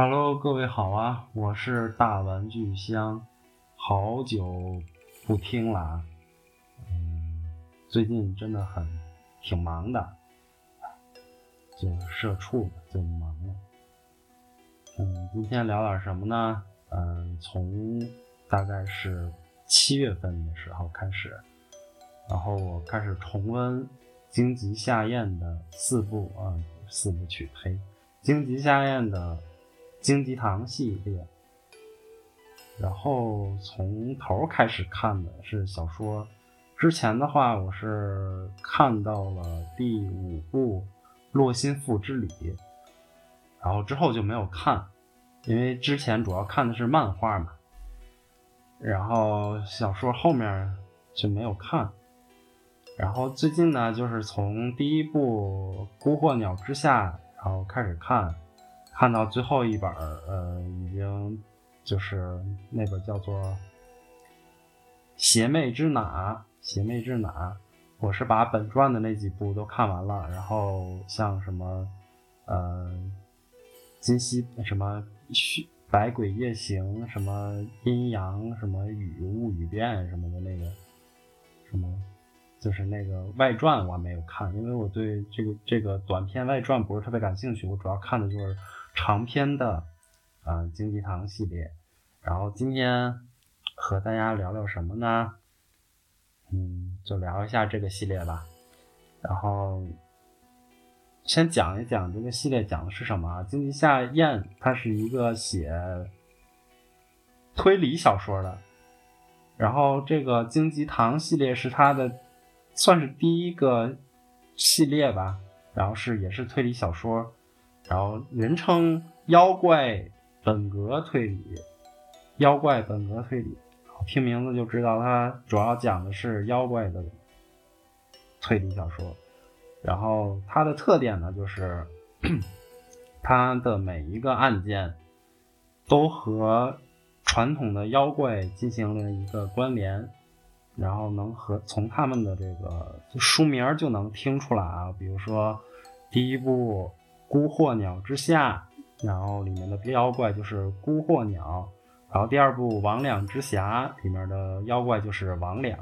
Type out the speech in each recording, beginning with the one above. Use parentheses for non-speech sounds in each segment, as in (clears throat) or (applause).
Hello，各位好啊，我是大玩具箱，好久不听了，嗯，最近真的很挺忙的，就社畜就忙了，嗯，今天聊点什么呢？嗯，从大概是七月份的时候开始，然后我开始重温荆棘夏彦的四部啊、四部曲，呸，荆棘夏彦的。荆棘堂系列，然后从头开始看的是小说。之前的话，我是看到了第五部《洛心赋之礼》，然后之后就没有看，因为之前主要看的是漫画嘛。然后小说后面就没有看。然后最近呢，就是从第一部《孤惑鸟之下》然后开始看。看到最后一本儿，呃，已经就是那本叫做《邪魅之哪》，邪魅之哪，我是把本传的那几部都看完了，然后像什么，呃，今昔什么百鬼夜行，什么阴阳，什么雨物语变什么的那个，什么，就是那个外传我还没有看，因为我对这个这个短篇外传不是特别感兴趣，我主要看的就是。长篇的，呃，荆棘堂系列，然后今天和大家聊聊什么呢？嗯，就聊一下这个系列吧。然后先讲一讲这个系列讲的是什么。荆棘夏彦他是一个写推理小说的，然后这个荆棘堂系列是他的算是第一个系列吧，然后是也是推理小说。然后人称妖怪本格推理，妖怪本格推理，听名字就知道它主要讲的是妖怪的推理小说。然后它的特点呢，就是 (clears throat) 它的每一个案件都和传统的妖怪进行了一个关联，然后能和从他们的这个书名就能听出来啊，比如说第一部。孤惑鸟之下，然后里面的妖怪就是孤惑鸟，然后第二部魍魉之匣里面的妖怪就是魍魉，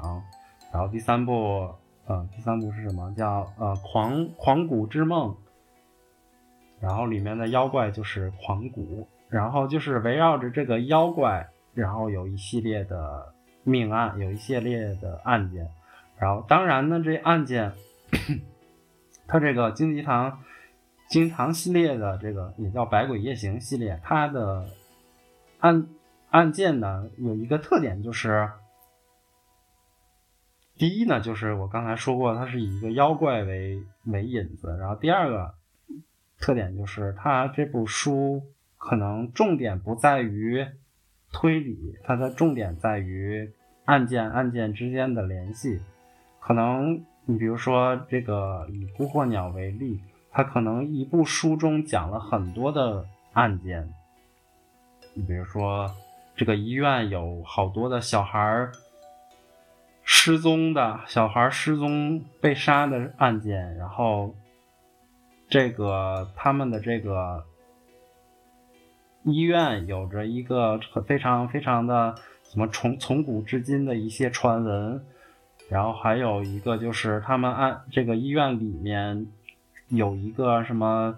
然后第三部，呃，第三部是什么？叫呃狂狂骨之梦，然后里面的妖怪就是狂骨，然后就是围绕着这个妖怪，然后有一系列的命案，有一系列的案件，然后当然呢，这案件，(coughs) 它这个荆棘堂。荆棘堂系列的这个也叫《百鬼夜行》系列，它的案案件呢有一个特点，就是第一呢，就是我刚才说过，它是以一个妖怪为为引子，然后第二个特点就是它这部书可能重点不在于推理，它的重点在于案件案件之间的联系。可能你比如说这个以孤惑鸟为例。他可能一部书中讲了很多的案件，你比如说这个医院有好多的小孩失踪的小孩失踪被杀的案件，然后这个他们的这个医院有着一个非常非常的什么从从古至今的一些传闻，然后还有一个就是他们按这个医院里面。有一个什么，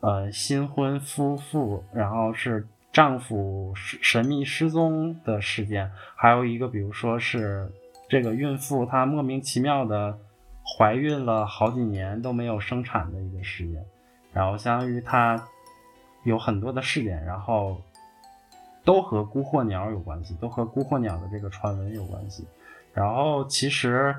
呃，新婚夫妇，然后是丈夫神秘失踪的事件，还有一个，比如说是这个孕妇她莫名其妙的怀孕了好几年都没有生产的一个事件，然后相当于她有很多的事件，然后都和孤惑鸟有关系，都和孤惑鸟的这个传闻有关系，然后其实，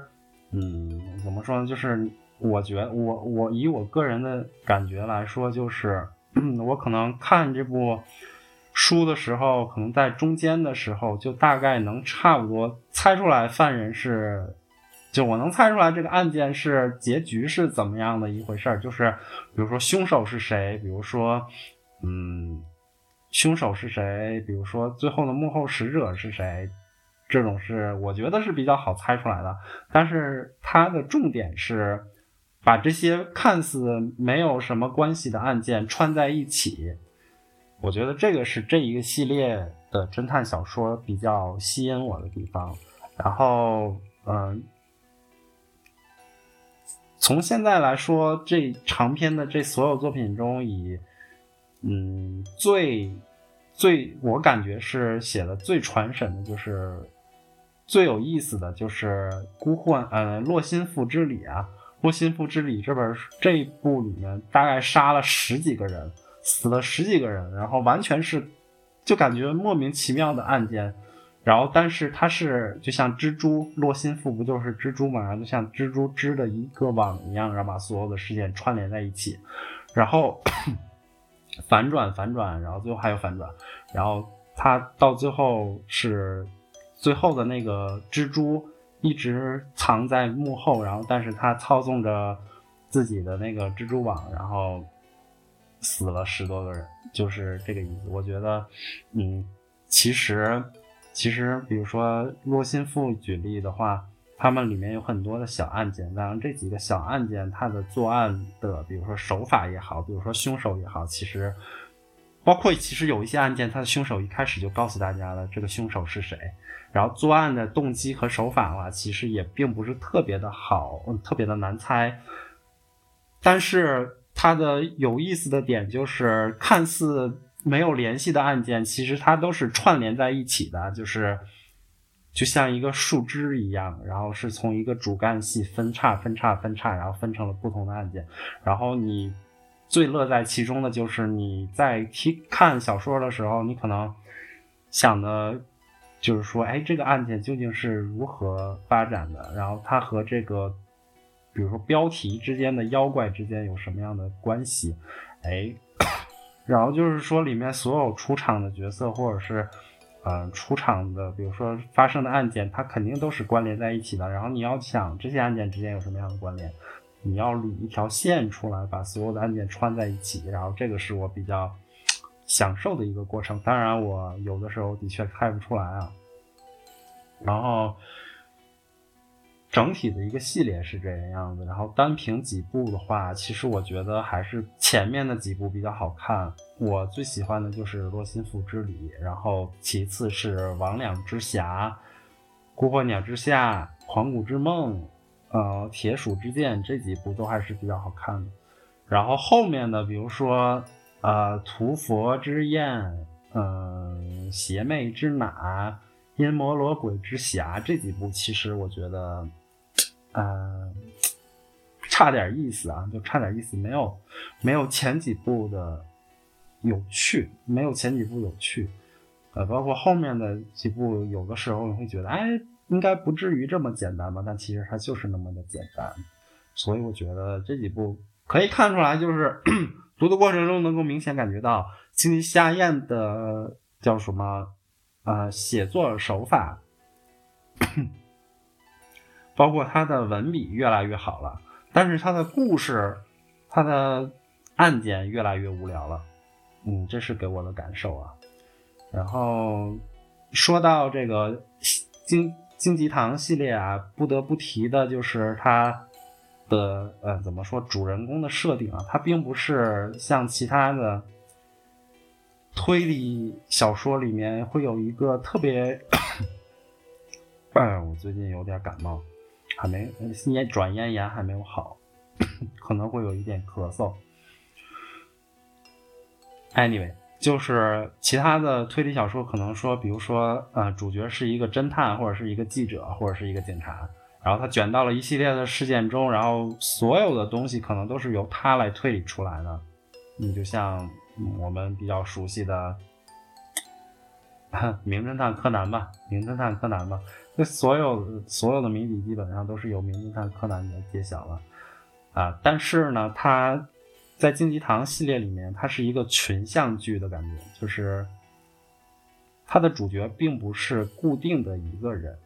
嗯，怎么说呢，就是。我觉得我我以我个人的感觉来说，就是嗯 (clears throat) 我可能看这部书的时候，可能在中间的时候就大概能差不多猜出来犯人是，就我能猜出来这个案件是结局是怎么样的一回事儿，就是比如说凶手是谁，比如说嗯，凶手是谁，比如说最后的幕后使者是谁，这种是我觉得是比较好猜出来的，但是它的重点是。把这些看似没有什么关系的案件串在一起，我觉得这个是这一个系列的侦探小说比较吸引我的地方。然后，嗯、从现在来说，这长篇的这所有作品中以，嗯最最我感觉是写的最传神的，就是最有意思的就是《孤幻》呃《洛心赋之礼》啊，《洛心赋之礼》这本这一部里面大概杀了十几个人。死了十几个人，然后完全是，就感觉莫名其妙的案件，然后但是它是就像蜘蛛，洛心赋不就是蜘蛛嘛，然后就像蜘蛛织的一个网一样，然后把所有的事件串联在一起，然后反转反转，然后最后还有反转，然后它到最后是最后的那个蜘蛛一直藏在幕后，然后但是他操纵着自己的那个蜘蛛网，然后。死了十多个人，就是这个意思。我觉得，嗯，其实，其实，比如说洛心赋举例的话，他们里面有很多的小案件。当然，这几个小案件，它的作案的，比如说手法也好，比如说凶手也好，其实包括其实有一些案件，他的凶手一开始就告诉大家了这个凶手是谁，然后作案的动机和手法的话，其实也并不是特别的好，特别的难猜，但是。它的有意思的点就是，看似没有联系的案件，其实它都是串联在一起的，就是就像一个树枝一样，然后是从一个主干系分叉、分叉、分叉，然后分成了不同的案件。然后你最乐在其中的就是你在听看小说的时候，你可能想的，就是说，哎，这个案件究竟是如何发展的？然后它和这个。比如说标题之间的妖怪之间有什么样的关系？哎，然后就是说里面所有出场的角色或者是嗯、出场的，比如说发生的案件，它肯定都是关联在一起的。然后你要想这些案件之间有什么样的关联，你要捋一条线出来，把所有的案件串在一起。然后这个是我比较享受的一个过程。当然我有的时候的确看不出来啊。然后。整体的一个系列是这个样子，然后单凭几部的话，其实我觉得还是前面的几部比较好看。我最喜欢的就是《洛心赋之礼》，然后其次是《魍魉之匣》、《孤火鸟之下》、《狂骨之梦》、呃，《铁鼠之剑》这几部都还是比较好看的。然后后面的，比如说呃，《屠佛之宴》、嗯，《邪魅之雉》、《阴魔罗鬼之侠》这几部，其实我觉得。呃，差点意思啊，就差点意思，没有没有前几部的有趣，没有前几部有趣。呃，包括后面的几部，有的时候你会觉得，哎，应该不至于这么简单吧？但其实它就是那么的简单。所以我觉得这几部可以看出来，就是 (clears throat) 读的过程中能够明显感觉到金夏彦的叫什么呃写作手法。包括他的文笔越来越好了，但是他的故事，他的案件越来越无聊了，嗯，这是给我的感受啊。然后说到这个金荆棘堂系列啊，不得不提的就是它的呃怎么说主人公的设定啊，它并不是像其他的推理小说里面会有一个特别，哎，我最近有点感冒。还没咽转咽炎还没有好，(coughs) 可能会有一点咳嗽。Anyway，就是其他的推理小说可能说，比如说呃，主角是一个侦探或者是一个记者或者是一个警察，然后他卷到了一系列的事件中，然后所有的东西可能都是由他来推理出来的。你就像我们比较熟悉的 (laughs)《名侦探柯南》吧，《名侦探柯南》吧。这所有所有的谜底基本上都是由名侦探柯南来揭晓了，啊，但是呢，他在荆棘堂系列里面，它是一个群像剧的感觉，就是它的主角并不是固定的一个人，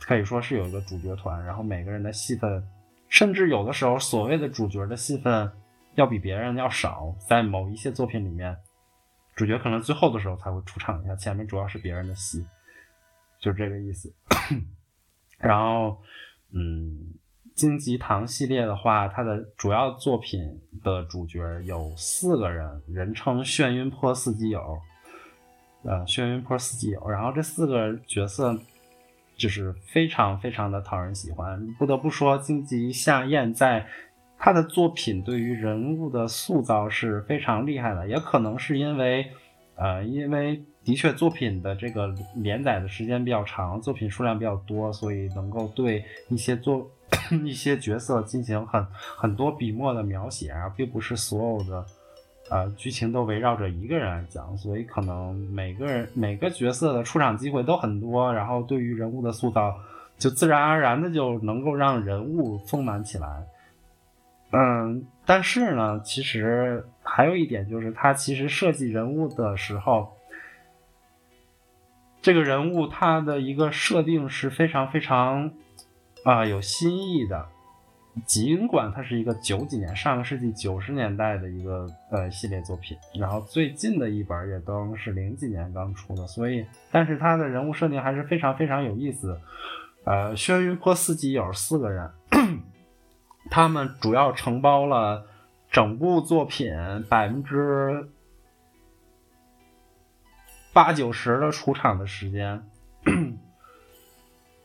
可以说是有一个主角团，然后每个人的戏份，甚至有的时候所谓的主角的戏份要比别人要少，在某一些作品里面，主角可能最后的时候才会出场一下，前面主要是别人的戏。就是这个意思，(coughs) 然后，嗯，荆棘堂系列的话，它的主要作品的主角有四个人，人称眩晕坡四基友，呃，眩晕坡四基友。然后这四个角色就是非常非常的讨人喜欢。不得不说，荆棘夏彦在他的作品对于人物的塑造是非常厉害的，也可能是因为，呃，因为。的确，作品的这个连载的时间比较长，作品数量比较多，所以能够对一些作 (coughs) 一些角色进行很很多笔墨的描写啊，并不是所有的呃剧情都围绕着一个人来讲，所以可能每个人每个角色的出场机会都很多，然后对于人物的塑造就自然而然的就能够让人物丰满起来。嗯，但是呢，其实还有一点就是，他其实设计人物的时候。这个人物他的一个设定是非常非常啊、有新意的，尽管它是一个九几年上个世纪九十年代的一个呃系列作品，然后最近的一本也都是零几年刚出的，所以但是他的人物设定还是非常非常有意思。呃，轩辕坡四基友四个人，(clears throat) 他们主要承包了整部作品百分之。八九十的出场的时间，(clears throat)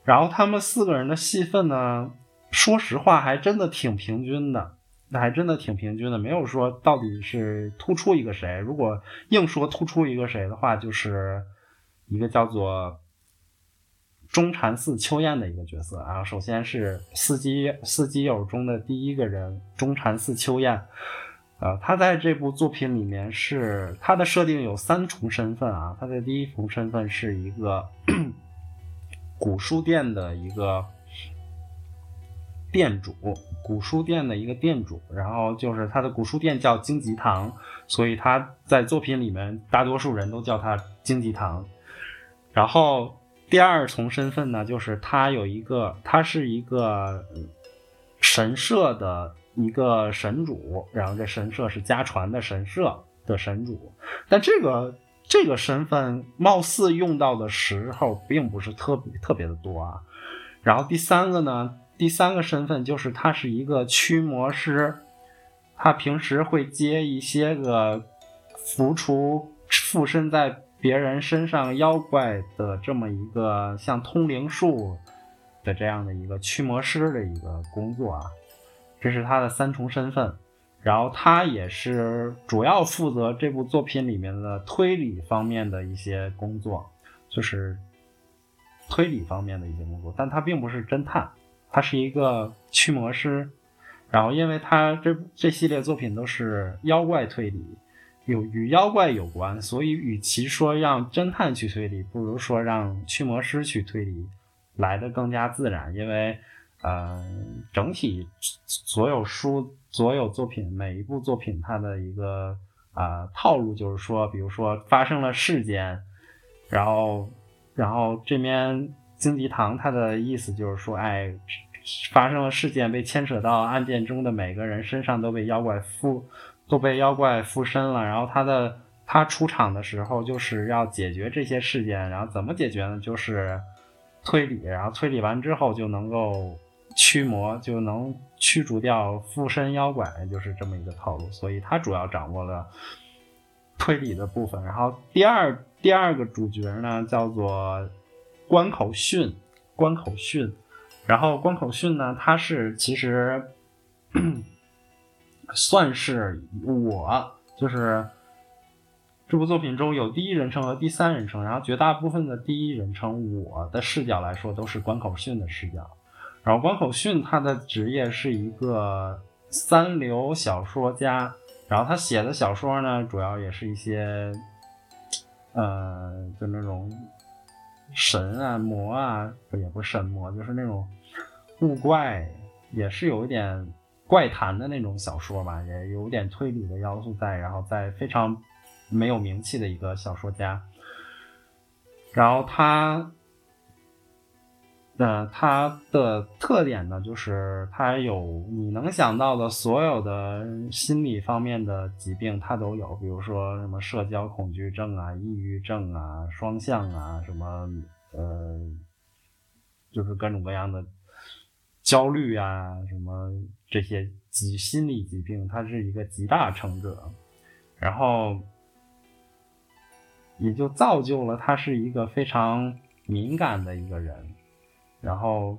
然后他们四个人的戏份呢，说实话还真的挺平均的，那还真的挺平均的，没有说到底是突出一个谁。如果硬说突出一个谁的话，就是一个叫做中禅寺秋彦的一个角色。啊首先是四基四基友中的第一个人中禅寺秋彦。呃，他在这部作品里面是他的设定有三重身份啊。他的第一重身份是一个古书店的一个店主，古书店的一个店主。然后就是他的古书店叫荆棘堂，所以他在作品里面大多数人都叫他荆棘堂。然后第二重身份呢，就是他有一个，他是一个神社的。一个神主，然后这神社是家传的神社的神主，但这个这个身份貌似用到的时候并不是特别特别的多啊。然后第三个呢，第三个身份就是他是一个驱魔师，他平时会接一些个符除附身在别人身上妖怪的这么一个像通灵术的这样的一个驱魔师的一个工作啊。这是他的三重身份，然后他也是主要负责这部作品里面的推理方面的一些工作，就是推理方面的一些工作，但他并不是侦探，他是一个驱魔师。然后，因为他这这系列作品都是妖怪推理，有与妖怪有关，所以与其说让侦探去推理，不如说让驱魔师去推理来的更加自然，因为。呃，整体所有书、所有作品，每一部作品，它的一个啊、呃、套路就是说，比如说发生了事件，然后，然后这边荆棘堂它的意思就是说，哎，发生了事件，被牵扯到案件中的每个人身上都被妖怪附，都被妖怪附身了。然后他的他出场的时候，就是要解决这些事件，然后怎么解决呢？就是推理，然后推理完之后就能够。驱魔就能驱逐掉附身妖怪，就是这么一个套路，所以他主要掌握了推理的部分。然后第二第二个主角呢，叫做关口训，关口训。然后关口训呢，他是其实 (clears throat) 算是我，就是这部作品中有第一人称和第三人称，然后绝大部分的第一人称我的视角来说，都是关口训的视角。然后关口训他的职业是一个三流小说家，然后他写的小说呢，主要也是一些，呃，就那种神啊魔啊，也不是神魔，就是那种物怪，也是有一点怪谈的那种小说吧，也有点推理的要素在，然后在非常没有名气的一个小说家，然后他。呃，它的特点呢，就是它有你能想到的所有的心理方面的疾病，它都有，比如说什么社交恐惧症啊、抑郁症啊、双向啊，什么呃，就是各种各样的焦虑啊，什么这些疾心理疾病，他是一个集大成者，然后也就造就了他是一个非常敏感的一个人，然后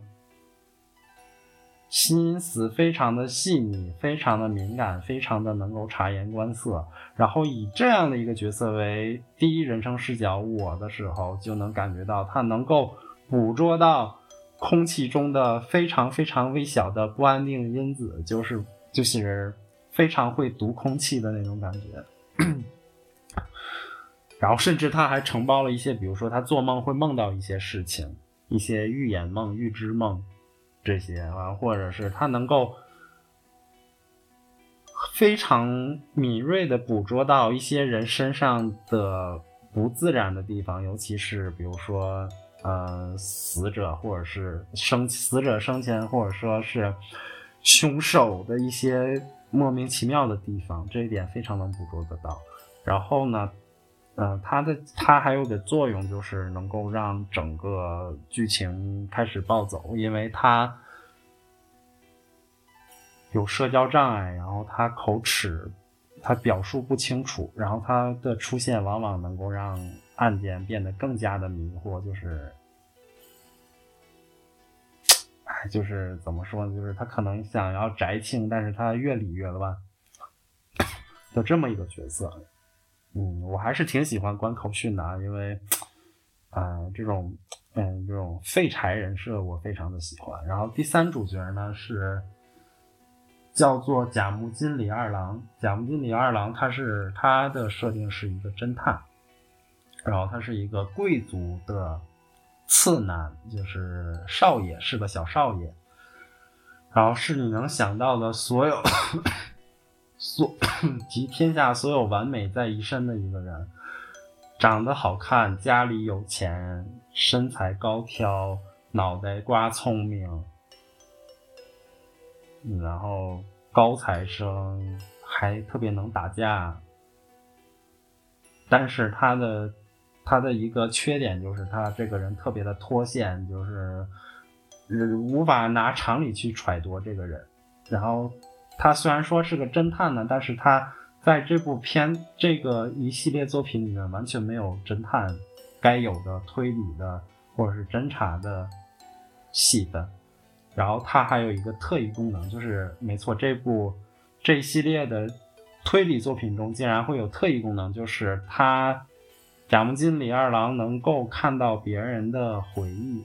心思非常的细腻，非常的敏感，非常的能够察言观色，然后以这样的一个角色为第一人称视角我的时候，就能感觉到他能够捕捉到。空气中的非常非常微小的不安定因子，就是就是非常会读空气的那种感觉。然后甚至他还承包了一些，比如说他做梦会梦到一些事情，一些预言梦、预知梦这些啊，或者是他能够非常敏锐地捕捉到一些人身上的不自然的地方，尤其是比如说。呃，死者或者是生死者生前，或者说是凶手的一些莫名其妙的地方，这一点非常能捕捉得到。然后呢，呃，它的它还有个作用，就是能够让整个剧情开始暴走，因为它有社交障碍，然后它口齿，它表述不清楚，然后它的出现往往能够让。案件变得更加的迷惑，就是，就是怎么说呢？就是他可能想要摘清，但是他越理越乱，就这么一个角色。嗯，我还是挺喜欢关口训的啊，因为，啊、这种，嗯，这种废柴人设我非常的喜欢。然后第三主角呢是叫做甲木金李二郎，甲木金李二郎他是他的设定是一个侦探。然后他是一个贵族的次男，就是少爷，是个小少爷。然后是你能想到的所有，所 (coughs) 集天下所有完美在一身的一个人，长得好看，家里有钱，身材高挑，脑袋瓜聪明，然后高材生，还特别能打架。但是他的。他的一个缺点就是他这个人特别的脱线，就是无法拿常理去揣度这个人。然后他虽然说是个侦探呢，但是他在这部片这个一系列作品里面完全没有侦探该有的推理的或者是侦查的戏份。然后他还有一个特异功能，就是没错，这部这一系列的推理作品中竟然会有特异功能，就是他。甲木金李二郎能够看到别人的回忆，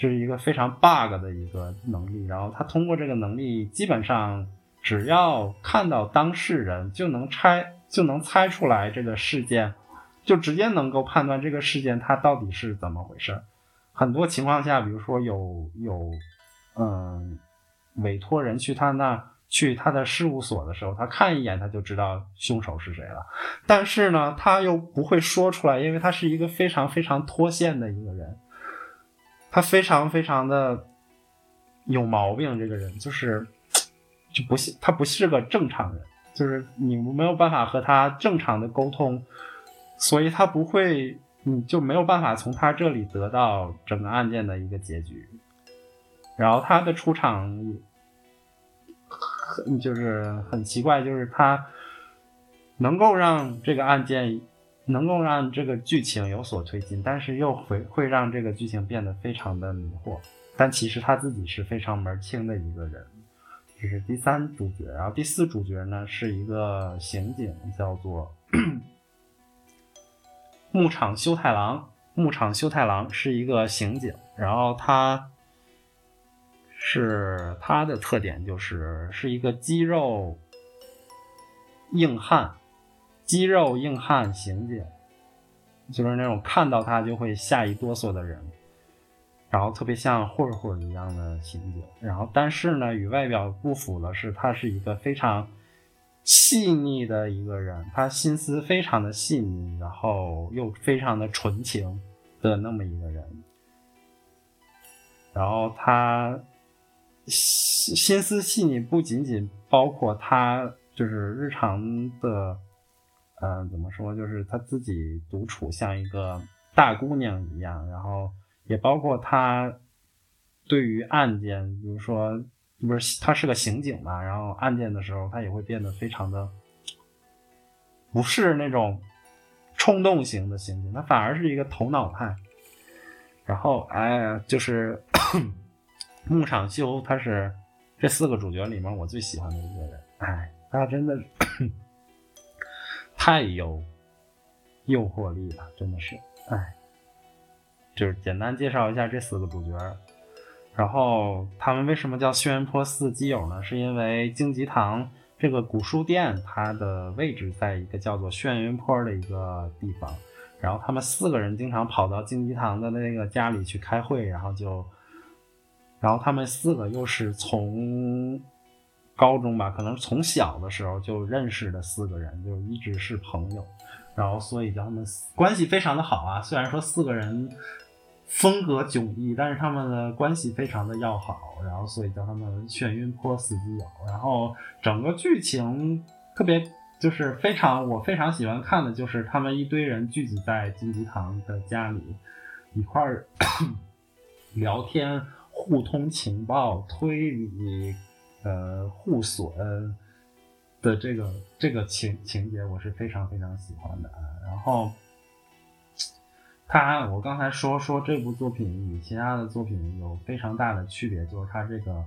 这是一个非常 bug 的一个能力。然后他通过这个能力，基本上只要看到当事人，就能猜就能猜出来这个事件，就直接能够判断这个事件它到底是怎么回事。很多情况下，比如说有有嗯委托人去他那。去他的事务所的时候，他看一眼他就知道凶手是谁了，但是呢，他又不会说出来，因为他是一个非常非常脱线的一个人，他非常非常的有毛病。这个人就是就不是他不是个正常人，就是你没有办法和他正常的沟通，所以他不会，你就没有办法从他这里得到整个案件的一个结局。然后他的出场。很就是很奇怪，就是他能够让这个案件，能够让这个剧情有所推进，但是又会会让这个剧情变得非常的迷惑。但其实他自己是非常门清的一个人，这是第三主角。然后第四主角呢是一个刑警，叫做 (coughs) 牧场修太郎。牧场修太郎是一个刑警，然后他。是他的特点，就是是一个肌肉硬汉，肌肉硬汉刑警，就是那种看到他就会吓一哆嗦的人，然后特别像混混一样的刑警。然后，但是呢，与外表不符的是，他是一个非常细腻的一个人，他心思非常的细腻，然后又非常的纯情的那么一个人。然后他。心思细腻不仅仅包括他，就是日常的，嗯、怎么说，就是他自己独处像一个大姑娘一样，然后也包括他对于案件，比如说不是他是个刑警嘛，然后案件的时候，他也会变得非常的不是那种冲动型的刑警，他反而是一个头脑派。然后哎，就是 (coughs) 牧场修，他是这四个主角里面我最喜欢的一个人。哎，他真的太有诱惑力了，真的是哎。就是简单介绍一下这四个主角，然后他们为什么叫轩辕坡四基友呢？是因为荆棘堂这个古书店，它的位置在一个叫做轩辕坡的一个地方，然后他们四个人经常跑到荆棘堂的那个家里去开会，然后就，然后他们四个又是从高中吧，可能从小的时候就认识的四个人，就一直是朋友，然后所以叫他们关系非常的好啊。虽然说四个人。风格迥异，但是他们的关系非常的要好，然后所以叫他们眩晕坡四基友。然后整个剧情特别就是非常我非常喜欢看的就是他们一堆人聚集在金吉堂的家里一块儿聊天，互通情报、推理、呃互损的这个这个情情节，我是非常非常喜欢的啊。然后。他，我刚才说说这部作品与其他的作品有非常大的区别，就是他这个，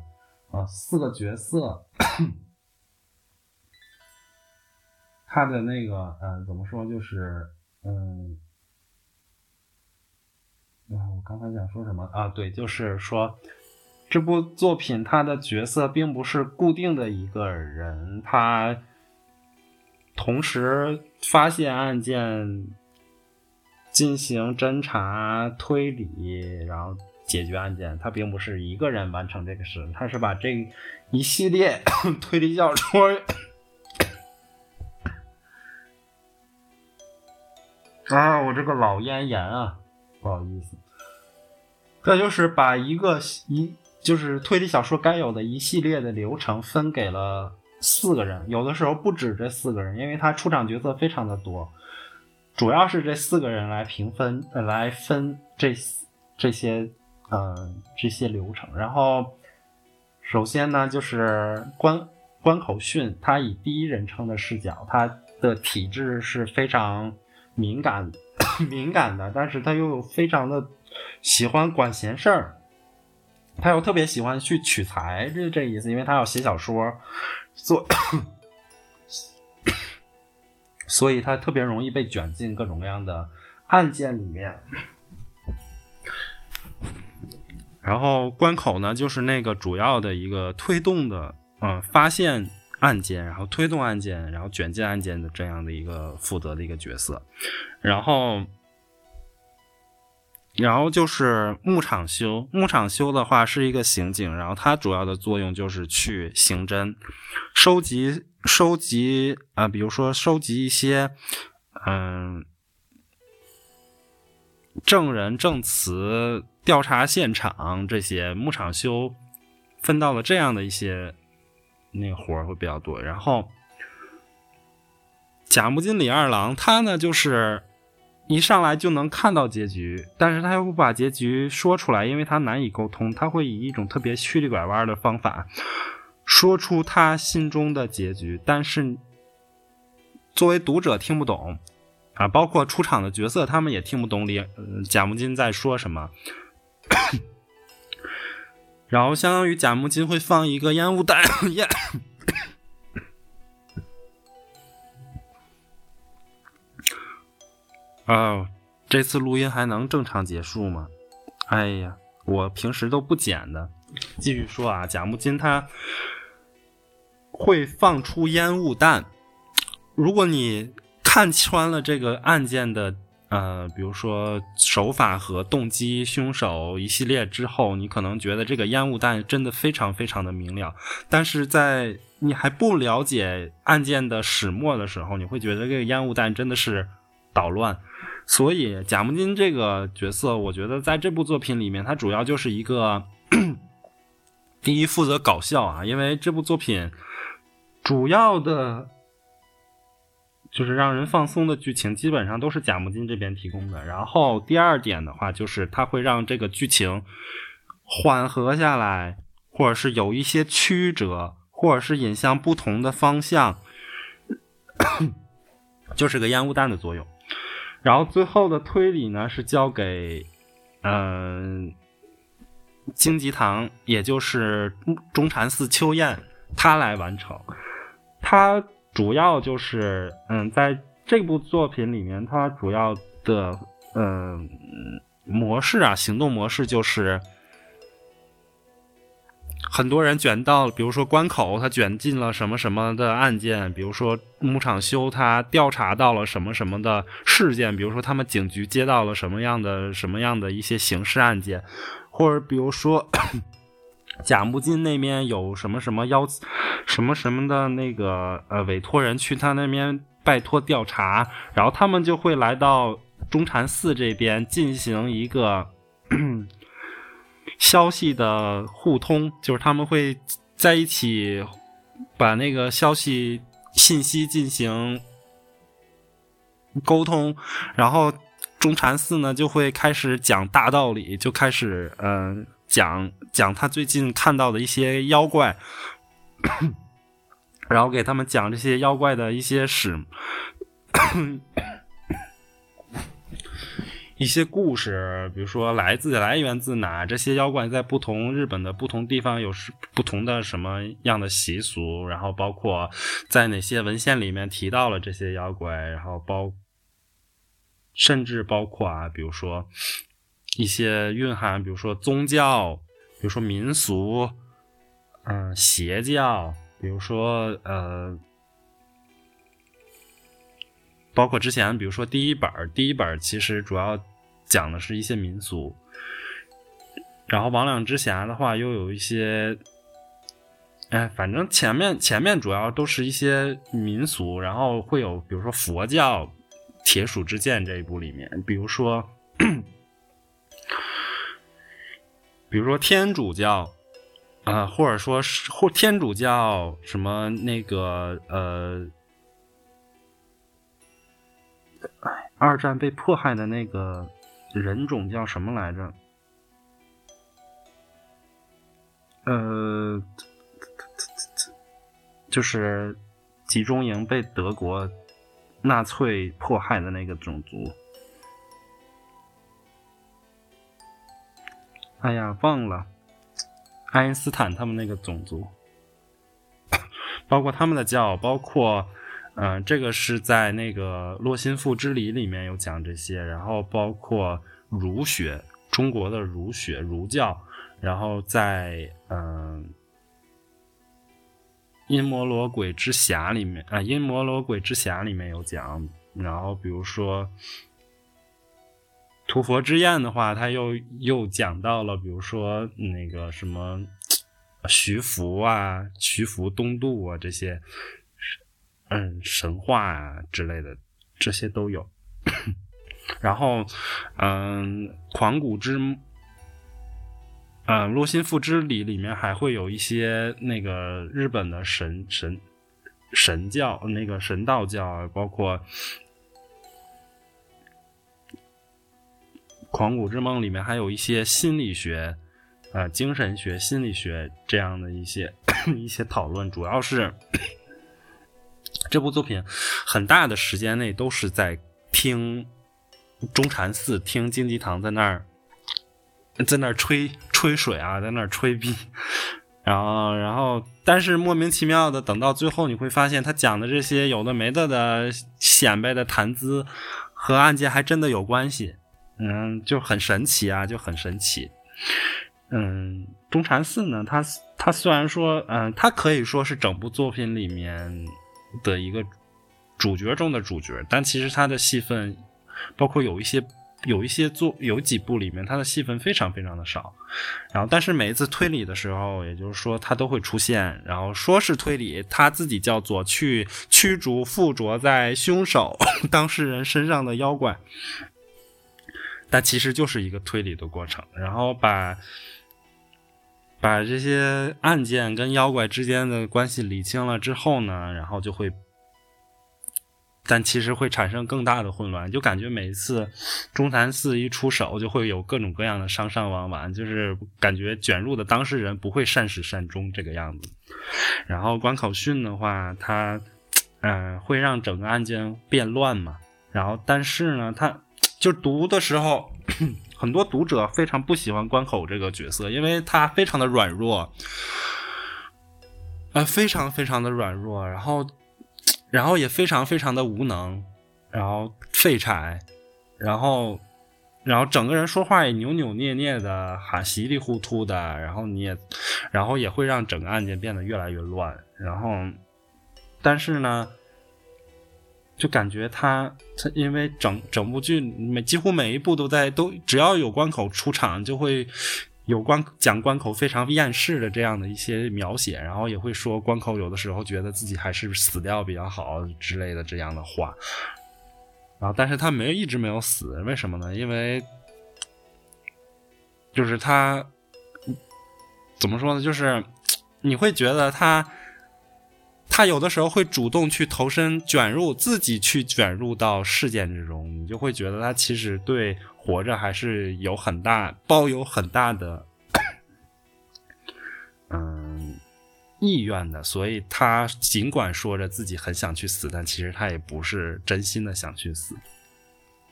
呃，四个角色，他的那个，呃，怎么说，就是，嗯，啊，我刚才想说什么啊？对，就是说，这部作品他的角色并不是固定的一个人，他同时发现案件。进行侦查推理，然后解决案件。他并不是一个人完成这个事，他是把这一系列 (coughs) 推理小说啊，我这个老咽炎啊，不好意思。这就是把一个一就是推理小说该有的一系列的流程分给了四个人，有的时候不止这四个人，因为他出场角色非常的多。主要是这四个人来平分，来分这这些，呃，这些流程。然后，首先呢，就是关关口迅，他以第一人称的视角，他的体质是非常敏感 (coughs) 敏感的，但是他又非常的喜欢管闲事儿，他又特别喜欢去取材，这这意思，因为他要写小说，做。所以他特别容易被卷进各种各样的案件里面。然后关口呢，就是那个主要的一个推动的，嗯，发现案件，然后推动案件，然后卷进案件的这样的一个负责的一个角色。然后，然后就是牧场修，牧场修的话是一个刑警，然后他主要的作用就是去刑侦，收集。收集啊、比如说收集一些，嗯，证人证词、调查现场这些，牧场修分到了这样的一些那个活儿会比较多。然后，甲木金李二郎他呢，就是一上来就能看到结局，但是他又不把结局说出来，因为他难以沟通，他会以一种特别曲里拐弯的方法。说出他心中的结局，但是作为读者听不懂啊，包括出场的角色他们也听不懂李贾木金在说什么。(coughs) 然后相当于贾木金会放一个烟雾弹，(coughs) 烟。哦，这次录音还能正常结束吗？哎呀，我平时都不剪的。继续说啊，贾木金他。会放出烟雾弹。如果你看穿了这个案件的呃，比如说手法和动机、凶手一系列之后，你可能觉得这个烟雾弹真的非常非常的明了。但是在你还不了解案件的始末的时候，你会觉得这个烟雾弹真的是捣乱。所以贾木金这个角色，我觉得在这部作品里面，他主要就是一个第一负责搞笑啊，因为这部作品。主要的，就是让人放松的剧情，基本上都是贾木金这边提供的。然后第二点的话，就是它会让这个剧情缓和下来，或者是有一些曲折，或者是引向不同的方向，(coughs) 就是个烟雾弹的作用。然后最后的推理呢，是交给嗯荆棘堂，也就是中禅寺秋彦他来完成。他主要就是嗯，在这部作品里面，他主要的嗯模式啊，行动模式就是。很多人卷到，比如说关口，他卷进了什么什么的案件，比如说牧场修他调查到了什么什么的事件，比如说他们警局接到了什么样的什么样的一些刑事案件，或者比如说 (coughs) 贾木金那边有什么什么邀什么什么的那个呃委托人去他那边拜托调查，然后他们就会来到中禅寺这边进行一个。消息的互通，就是他们会在一起把那个消息信息进行沟通，然后中禅寺呢就会开始讲大道理，就开始嗯、讲讲他最近看到的一些妖怪，(coughs) 然后给他们讲这些妖怪的一些史。一些故事，比如说来自来源自哪，这些妖怪在不同日本的不同地方有不同的什么样的习俗，然后包括在哪些文献里面提到了这些妖怪，然后包甚至包括啊，比如说一些蕴含，比如说宗教，比如说民俗，嗯、邪教，比如说呃。包括之前，比如说第一本儿，第一本儿其实主要讲的是一些民俗，然后魍魉之匣的话又有一些，哎，反正前面前面主要都是一些民俗，然后会有比如说佛教铁杵之剑这一部里面，比如说，(clears throat) 比如说天主教，啊、或者说是或天主教什么那个呃。二战被迫害的那个人种叫什么来着？呃，就是集中营被德国纳粹迫害的那个种族。哎呀，忘了，爱因斯坦他们那个种族，(coughs) 包括他们的教，包括。嗯、这个是在那个《洛心赋之礼》里面有讲这些，然后包括儒学，中国的儒学、儒教，然后在嗯《阴魔罗鬼之匣》里面啊，《阴魔罗鬼之匣》里面有讲，然后比如说《屠佛之宴》的话，他又又讲到了，比如说那个什么徐福啊、徐福东渡啊这些。嗯，神话啊之类的，这些都有。(coughs) 然后，嗯，狂骨之，嗯，洛心赋之里里面还会有一些那个日本的神神神教，那个神道教，包括狂骨之梦里面还有一些心理学，呃，精神学、心理学这样的一些 (coughs) 一些讨论，主要是。这部作品很大的时间内都是在听中禅寺，听金吉堂在那儿，在那儿吹吹水啊，在那儿吹逼，然后然后，但是莫名其妙的等到最后，你会发现他讲的这些有的没的的显摆的谈资和案件还真的有关系，嗯，就很神奇啊，就很神奇。嗯，中禅寺呢，它它虽然说，嗯，它可以说是整部作品里面。的一个主角中的主角，但其实他的戏份，包括有一些有一些作有几部里面，他的戏份非常非常的少。然后，但是每一次推理的时候，也就是说他都会出现。然后说是推理，他自己叫做去驱逐附着在凶手 (laughs) 当事人身上的妖怪，但其实就是一个推理的过程。然后把。把这些案件跟妖怪之间的关系理清了之后呢，然后就会但其实会产生更大的混乱，就感觉每一次中禅寺一出手，就会有各种各样的上上往往，就是感觉卷入的当事人不会善始善终这个样子。然后关口训的话，它嗯、会让整个案件变乱嘛。然后但是呢，他 (tsk) 就读的时候，(clears throat) 很多读者非常不喜欢关口这个角色，因为他非常的软弱，啊、呃，非常非常的软弱，然后。然后也非常非常的无能，然后废柴，然后，然后整个人说话也扭扭捏捏的，还稀里糊涂的，然后你也，然后也会让整个案件变得越来越乱。然后，但是呢，就感觉他他因为整整部剧每几乎每一部都在都只要有关口出场就会。有关讲关口非常厌世的这样的一些描写，然后也会说关口有的时候觉得自己还是死掉比较好之类的这样的话，然后但是他没有一直没有死，为什么呢？因为就是他怎么说呢？就是你会觉得他他有的时候会主动去投身卷入自己去卷入到事件之中，你就会觉得他其实对。活着还是有很大抱有很大的 (coughs) 嗯意愿的，所以他尽管说着自己很想去死，但其实他也不是真心的想去死，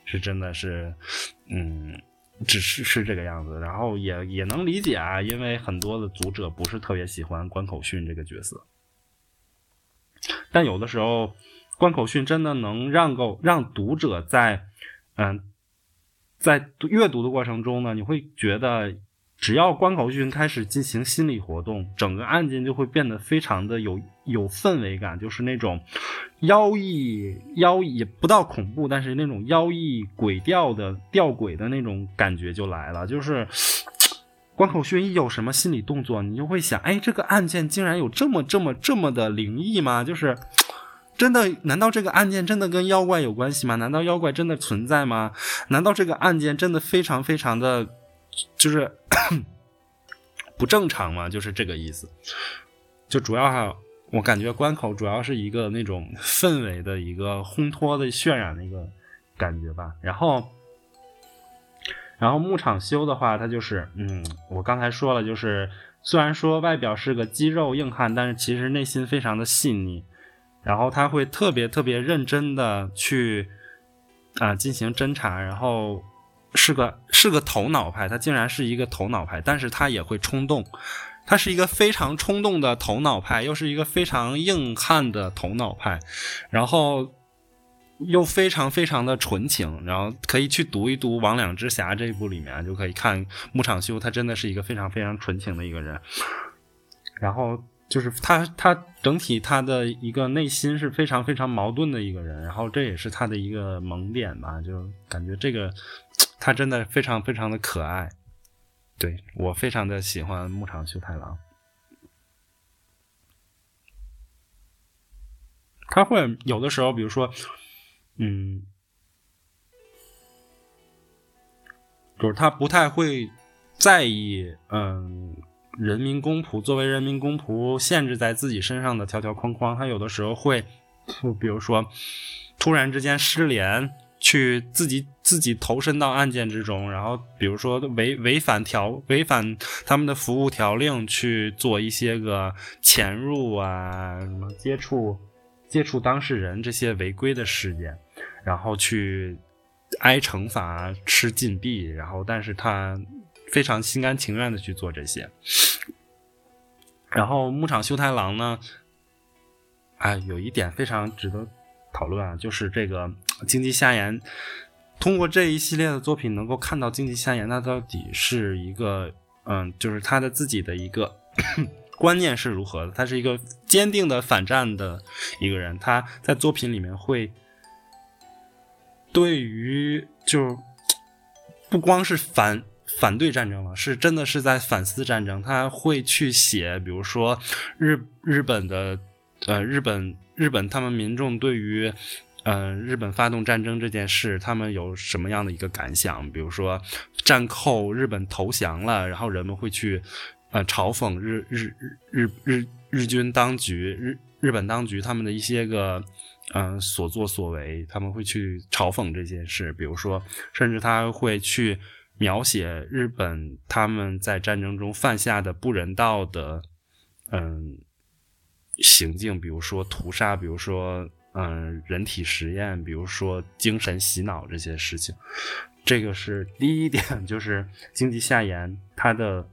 是真的是嗯，只是是这个样子。然后也也能理解啊，因为很多的读者不是特别喜欢关口训这个角色，但有的时候关口训真的能让够让读者在嗯。在阅读的过程中呢，你会觉得，只要关口训开始进行心理活动，整个案件就会变得非常的有有氛围感，就是那种妖异妖异不到恐怖，但是那种妖异鬼调的吊诡的那种感觉就来了。就是关口训一有什么心理动作，你就会想，哎，这个案件竟然有这么这么这么的灵异吗？就是。真的？难道这个案件真的跟妖怪有关系吗？难道妖怪真的存在吗？难道这个案件真的非常非常的，就是 (coughs) 不正常吗？就是这个意思。就主要哈，我感觉关口主要是一个那种氛围的一个烘托的渲染的一个感觉吧。然后，然后牧场修的话，他就是，嗯，我刚才说了，就是虽然说外表是个肌肉硬汉，但是其实内心非常的细腻。然后他会特别特别认真的去啊、进行侦查，然后是个是个头脑派，他竟然是一个头脑派，但是他也会冲动，他是一个非常冲动的头脑派，又是一个非常硬汉的头脑派，然后又非常非常的纯情，然后可以去读一读《魍魉之匣》这一部里面就可以看牧场修，他真的是一个非常非常纯情的一个人，然后。就是他，他整体他的一个内心是非常非常矛盾的一个人，然后这也是他的一个萌点吧，就感觉这个他真的非常非常的可爱，对，我非常的喜欢牧场修太郎，他会有的时候，比如说，嗯，就是他不太会在意，嗯。人民公仆作为人民公仆，限制在自己身上的条条框框，他有的时候会，就比如说，突然之间失联，去自己自己投身到案件之中，然后比如说违违反条违反他们的服务条令去做一些个潜入啊，什么接触接触当事人这些违规的事件，然后去挨惩罚、吃禁闭，然后但是他。非常心甘情愿的去做这些，然后牧场秀太郎呢，哎，有一点非常值得讨论啊，就是这个经济夏彦，通过这一系列的作品，能够看到经济夏彦他到底是一个，嗯，就是他的自己的一个 (coughs) 观念是如何的，他是一个坚定的反战的一个人，他在作品里面会对于就不光是反。反对战争了，是真的是在反思战争。他会去写，比如说日日本的，呃，日本日本他们民众对于，呃，日本发动战争这件事，他们有什么样的一个感想？比如说战后日本投降了，然后人们会去，呃，嘲讽日日日日日日军当局日日本当局他们的一些个。嗯、所作所为，他们会去嘲讽这件事，比如说，甚至他会去描写日本他们在战争中犯下的不人道的，嗯，行径，比如说屠杀，比如说，嗯，人体实验，比如说精神洗脑这些事情。这个是第一点，就是京极夏彦他的，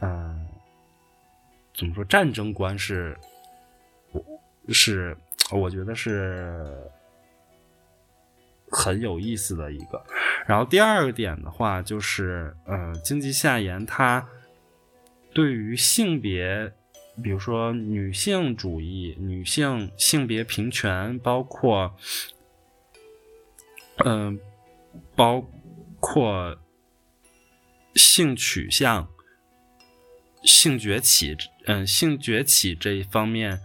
嗯，怎么说，战争观是，是。我觉得是很有意思的一个。然后第二个点的话，就是呃，经济下沿，它对于性别，比如说女性主义、女性性别平权，包括嗯、包括性取向、性崛起，嗯、性崛起这一方面，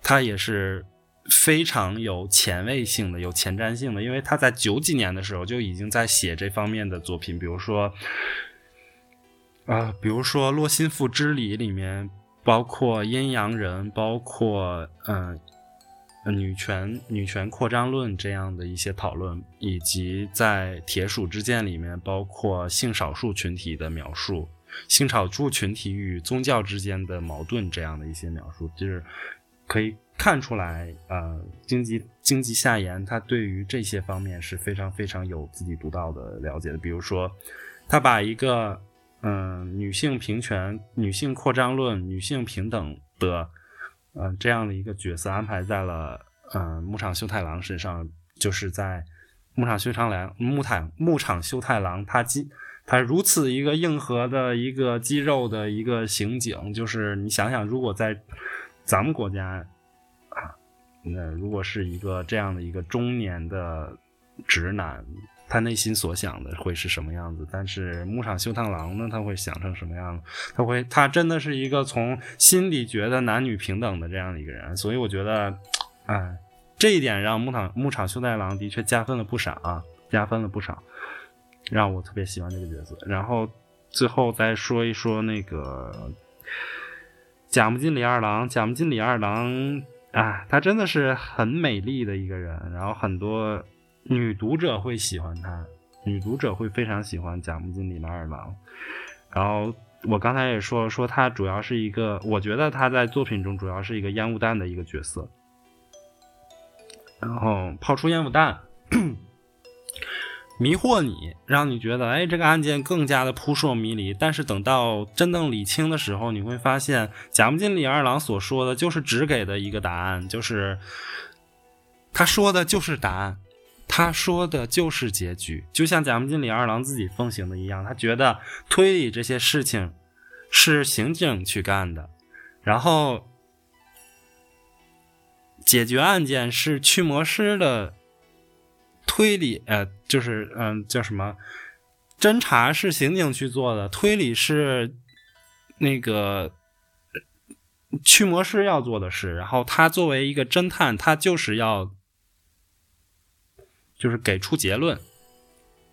它也是。非常有前卫性的，有前瞻性的，因为他在九几年的时候就已经在写这方面的作品，比如说，呃，比如说《洛心赋之礼》里面，包括阴阳人，包括嗯、女权女权扩张论这样的一些讨论，以及在《铁鼠之剑》里面，包括性少数群体的描述，性少数群体与宗教之间的矛盾这样的一些描述，就是可以。看出来，呃，京极京极夏彦他对于这些方面是非常非常有自己独到的了解的。比如说，他把一个嗯、女性平权、女性扩张论、女性平等的嗯、这样的一个角色安排在了嗯、呃、牧场秀太郎身上，就是在牧场秀太郎牧场牧场秀太郎他肌他如此一个硬核的一个肌肉的一个刑警，就是你想想，如果在咱们国家。那如果是一个这样的一个中年的直男，他内心所想的会是什么样子？但是牧场秀太郎呢，他会想成什么样子？他会，他真的是一个从心里觉得男女平等的这样的一个人。所以我觉得，哎，这一点让牧场牧场秀太郎的确加分了不少啊，加分了不少，让我特别喜欢这个角色。然后最后再说一说那个贾木金李二郎，贾木金李二郎。啊，她真的是很美丽的一个人，然后很多女读者会喜欢她，女读者会非常喜欢贾木金里奈二郎。然后我刚才也说说她主要是一个，我觉得她在作品中主要是一个烟雾弹的一个角色，然后抛出烟雾弹。迷惑你，让你觉得，哎，这个案件更加的扑朔迷离。但是等到真正理清的时候，你会发现，甲木金李二郎所说的就是只给的一个答案，就是他说的就是答案，他说的就是结局。就像甲木金李二郎自己奉行的一样，他觉得推理这些事情是刑警去干的，然后解决案件是驱魔师的。推理，呃，就是，嗯、叫什么？侦查是刑警去做的，推理是那个驱魔师要做的事。然后他作为一个侦探，他就是要，就是给出结论，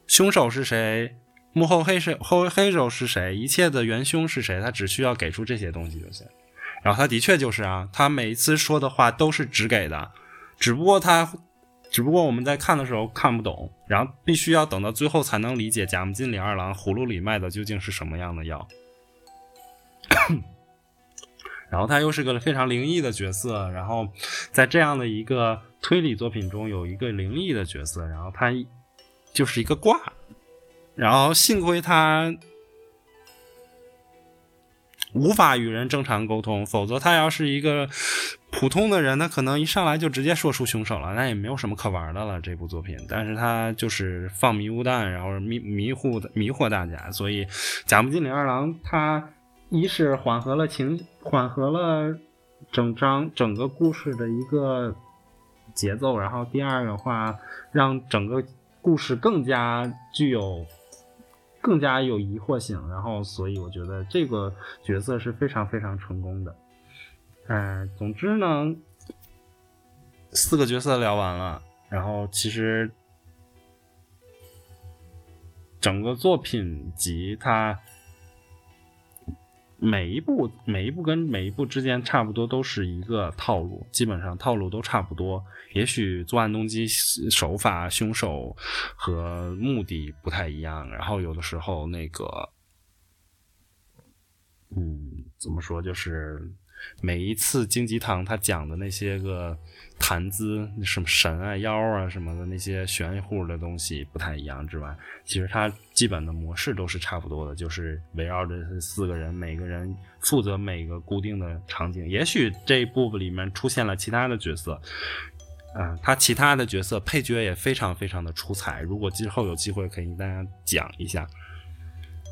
凶手是谁，幕后黑手后黑手是谁，一切的元凶是谁，他只需要给出这些东西就行。然后他的确就是啊，他每一次说的话都是只给的，只不过他。只不过我们在看的时候看不懂，然后必须要等到最后才能理解贾木金李二郎葫芦里卖的究竟是什么样的药。(coughs) 然后他又是个非常灵异的角色，然后在这样的一个推理作品中有一个灵异的角色，然后他就是一个挂，然后幸亏他。无法与人正常沟通，否则他要是一个普通的人，他可能一上来就直接说出凶手了，那也没有什么可玩的了。这部作品，但是他就是放迷雾弹，然后迷迷糊迷惑大家，所以贾木金李二郎他一是缓和了情，缓和了整张整个故事的一个节奏，然后第二的话，让整个故事更加具有。更加有疑惑性，然后所以我觉得这个角色是非常非常成功的。嗯，总之呢，四个角色聊完了，然后其实整个作品集它每一部每一部跟每一部之间差不多都是一个套路，基本上套路都差不多。也许作案动机、手法、凶手和目的不太一样，然后有的时候那个，嗯，怎么说就是。每一次金鸡堂他讲的那些个谈资，什么神啊、妖啊什么的那些玄乎的东西不太一样之外，其实他基本的模式都是差不多的，就是围绕着四个人，每个人负责每个固定的场景。也许这一部分里面出现了其他的角色，嗯、他其他的角色配角也非常非常的出彩。如果之后有机会可以跟大家讲一下，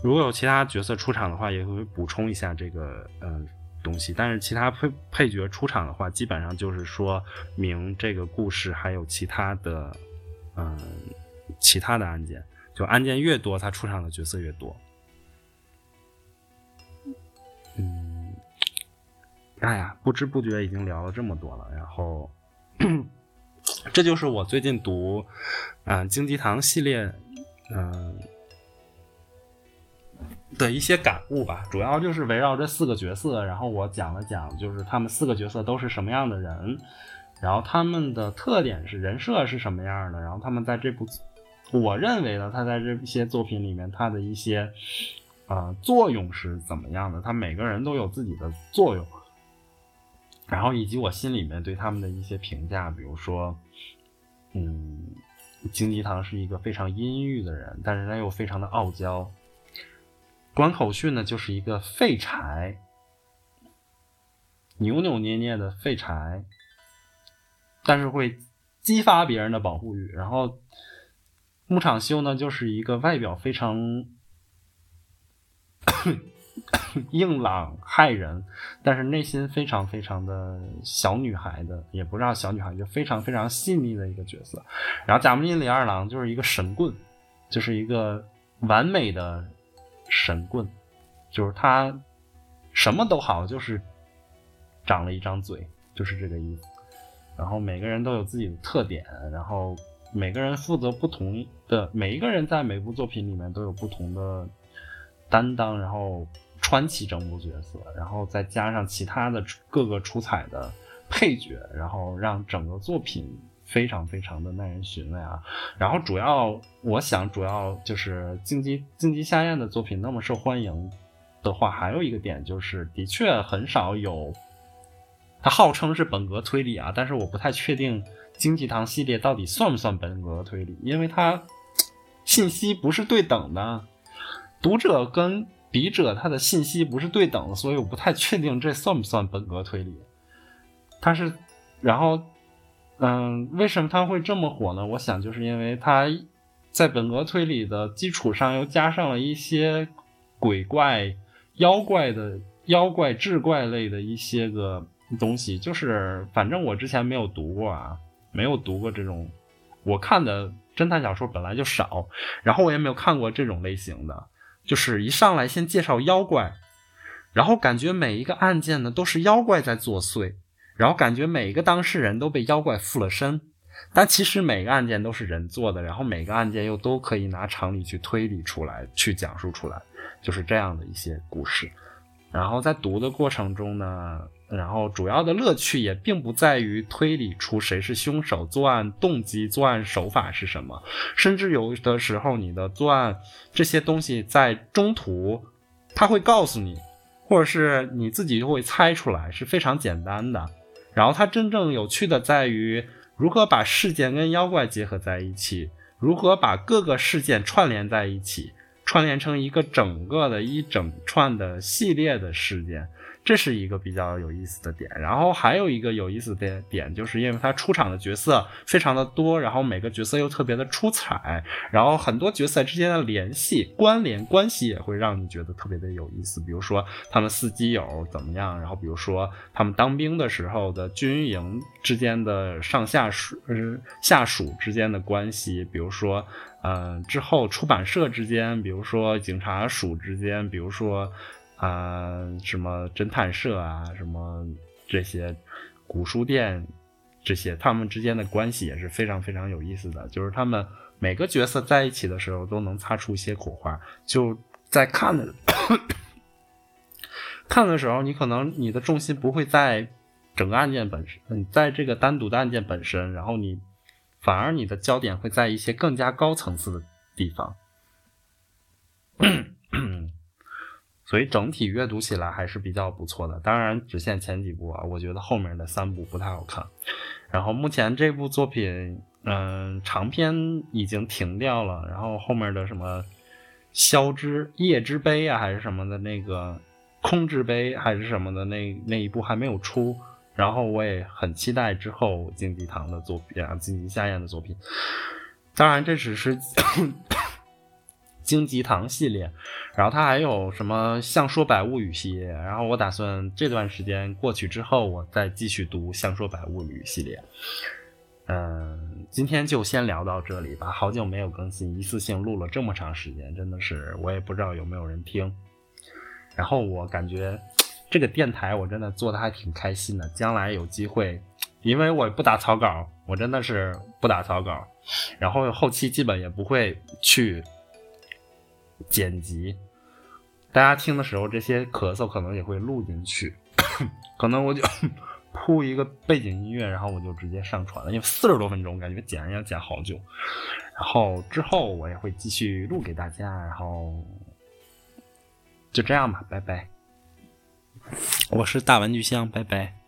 如果有其他角色出场的话，也会补充一下这个，嗯、东西，但是其他配配角出场的话，基本上就是说明这个故事还有其他的，嗯，其他的案件，就案件越多，他出场的角色越多。嗯，哎呀，不知不觉已经聊了这么多了，然后，(clears throat) 这就是我最近读，嗯，金鸡堂系列，嗯。的一些感悟吧，主要就是围绕这四个角色，然后我讲了讲，就是他们四个角色都是什么样的人，然后他们的特点是人设是什么样的，然后他们在这部，我认为呢，他在这些作品里面，他的一些呃作用是怎么样的，他每个人都有自己的作用，然后以及我心里面对他们的一些评价，比如说，嗯，金鸡堂是一个非常阴郁的人，但是他又非常的傲娇。关口训呢，就是一个废柴，扭扭捏捏的废柴，但是会激发别人的保护欲。然后牧场修呢，就是一个外表非常 (coughs) 硬朗骇人，但是内心非常非常的小女孩的，也不知道小女孩，就非常非常细腻的一个角色。然后甲木町李二郎就是一个神棍，就是一个完美的。神棍，就是他，什么都好，就是长了一张嘴，就是这个意思。然后每个人都有自己的特点，然后每个人负责不同的，每一个人在每部作品里面都有不同的担当，然后穿起整部角色，然后再加上其他的各个出彩的配角，然后让整个作品。非常非常的耐人寻味啊！然后主要，我想主要就是京极京极夏彦的作品那么受欢迎的话，还有一个点就是，的确很少有，他号称是本格推理啊，但是我不太确定经济堂系列到底算不算本格推理，因为它信息不是对等的，读者跟笔者他的信息不是对等，所以我不太确定这算不算本格推理。它是，然后。嗯，为什么他会这么火呢？我想就是因为他在本格推理的基础上又加上了一些鬼怪、妖怪的妖怪、志怪类的一些个东西。就是反正我之前没有读过啊，没有读过这种。我看的侦探小说本来就少，然后我也没有看过这种类型的。就是一上来先介绍妖怪，然后感觉每一个案件呢都是妖怪在作祟。然后感觉每一个当事人都被妖怪附了身，但其实每个案件都是人做的，然后每个案件又都可以拿常理去推理出来，去讲述出来，就是这样的一些故事。然后在读的过程中呢，然后主要的乐趣也并不在于推理出谁是凶手、作案动机、作案手法是什么，甚至有的时候你的作案这些东西在中途他会告诉你，或者是你自己就会猜出来，是非常简单的。然后它真正有趣的在于如何把事件跟妖怪结合在一起，如何把各个事件串联在一起，串联成一个整个的一整串的系列的事件。这是一个比较有意思的点，然后还有一个有意思的点，就是因为他出场的角色非常的多，然后每个角色又特别的出彩，然后很多角色之间的联系、关联关系也会让你觉得特别的有意思。比如说他们四基友怎么样，然后比如说他们当兵的时候的军营之间的上下属、呃、下属之间的关系，比如说、呃、之后出版社之间，比如说警察署之间，比如说。啊，什么侦探社啊，什么这些古书店，这些他们之间的关系也是非常非常有意思的。就是他们每个角色在一起的时候，都能擦出一些火花。就在看的 (coughs) 看的时候，你可能你的重心不会在整个案件本身，你在这个单独的案件本身，然后你反而你的焦点会在一些更加高层次的地方。所以整体阅读起来还是比较不错的，当然只限前几部啊，我觉得后面的三部不太好看。然后目前这部作品，嗯、长篇已经停掉了，然后后面的什么消之夜之杯啊，还是什么的那个空之杯，还是什么的那那一部还没有出，然后我也很期待之后荆棘堂的作品啊，荆棘夏彦的作品。当然这只是。荆棘堂系列，然后它还有什么《相说百物语》系列，然后我打算这段时间过去之后，我再继续读《相说百物语》系列。嗯，今天就先聊到这里吧。好久没有更新，一次性录了这么长时间，真的是我也不知道有没有人听。然后我感觉这个电台我真的做的还挺开心的。将来有机会，因为我不打草稿，我真的是不打草稿，然后后期基本也不会去。剪辑，大家听的时候，这些咳嗽可能也会录进去，(coughs) 可能我就 (coughs) 铺一个背景音乐，然后我就直接上传了，因为四十多分钟，感觉剪要剪好久。然后之后我也会继续录给大家，然后就这样吧，拜拜。我是大玩具箱，拜拜。